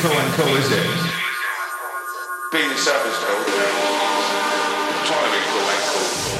Co and Co is it? Being yourself is cool. Trying to be cool and cool.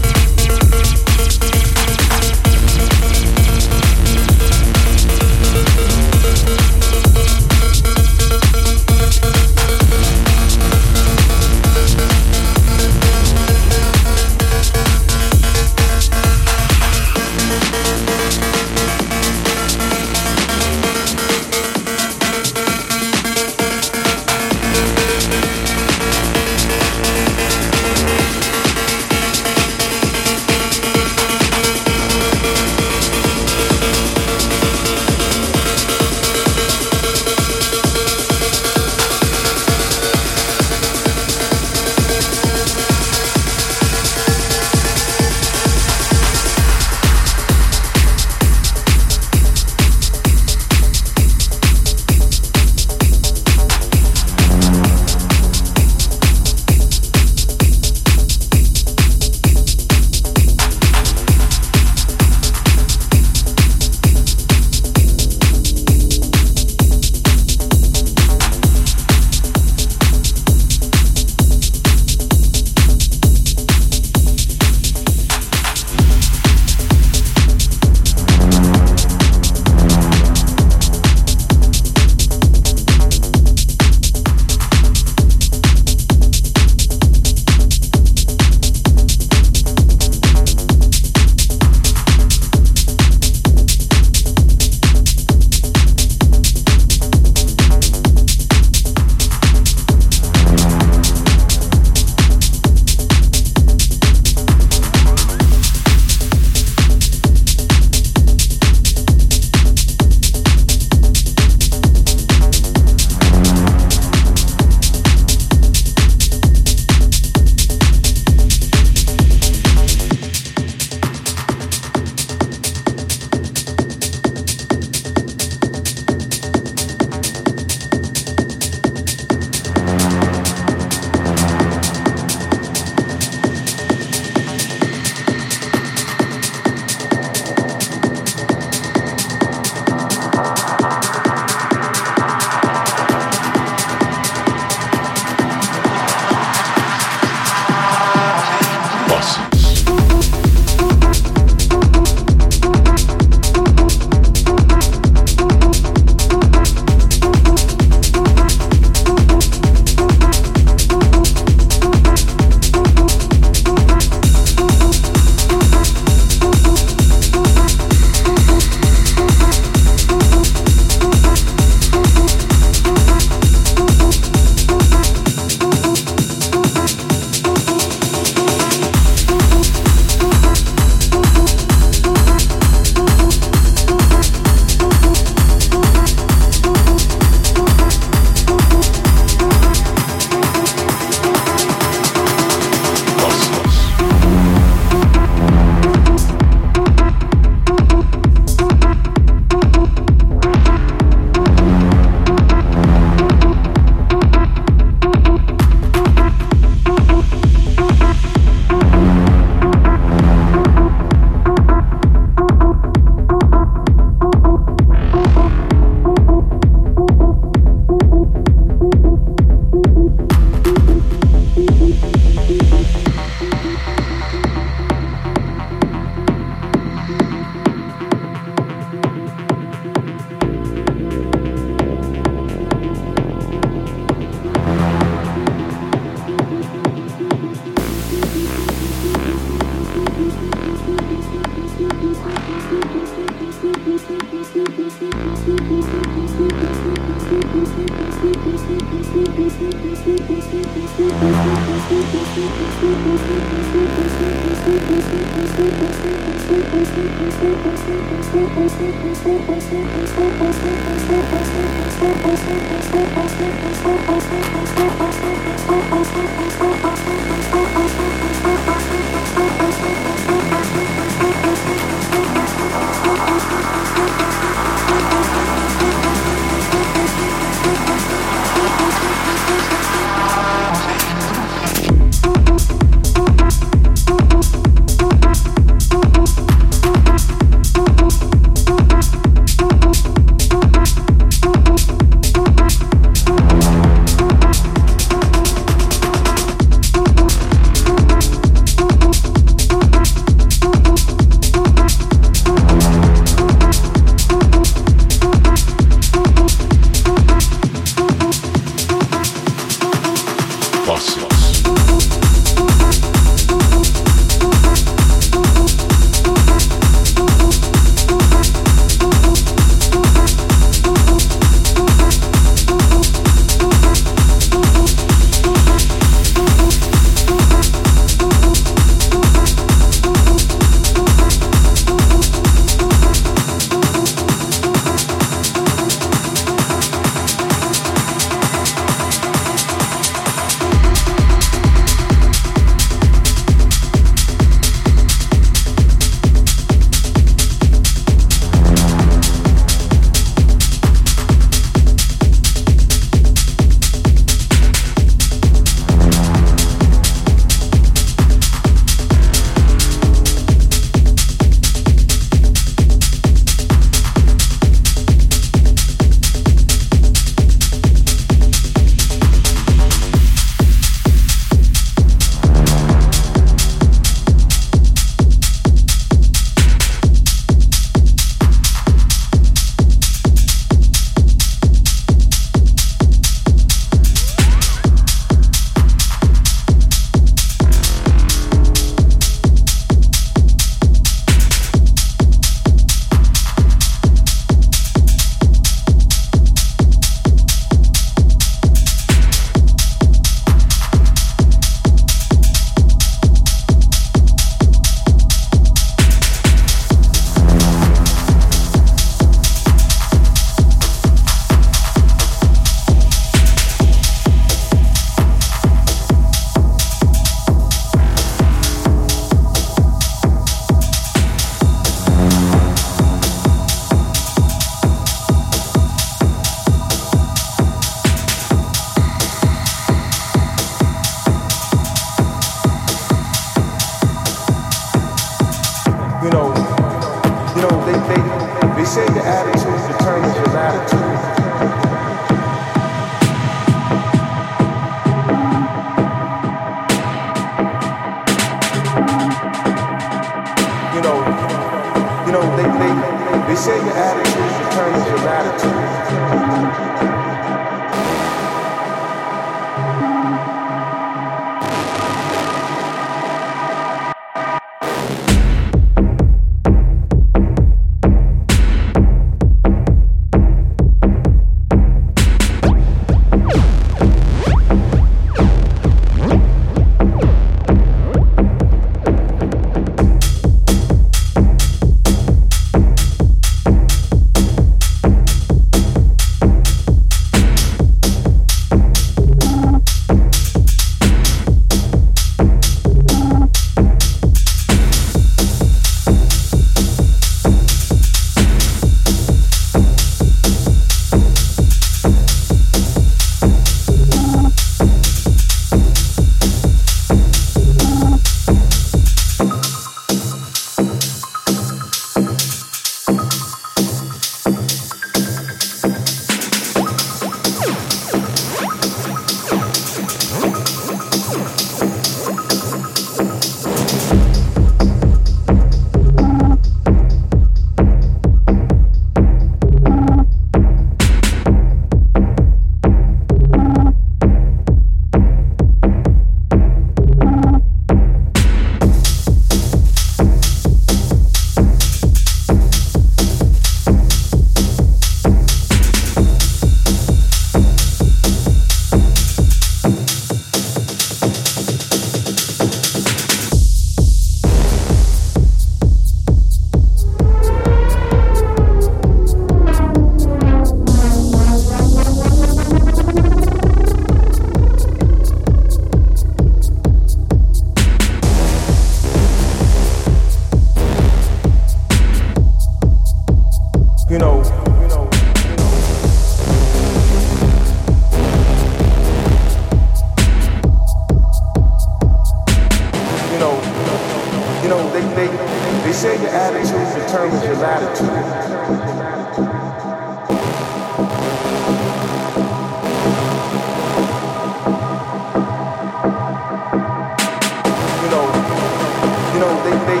you know, they, they,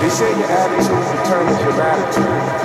they say your attitude determines your attitude.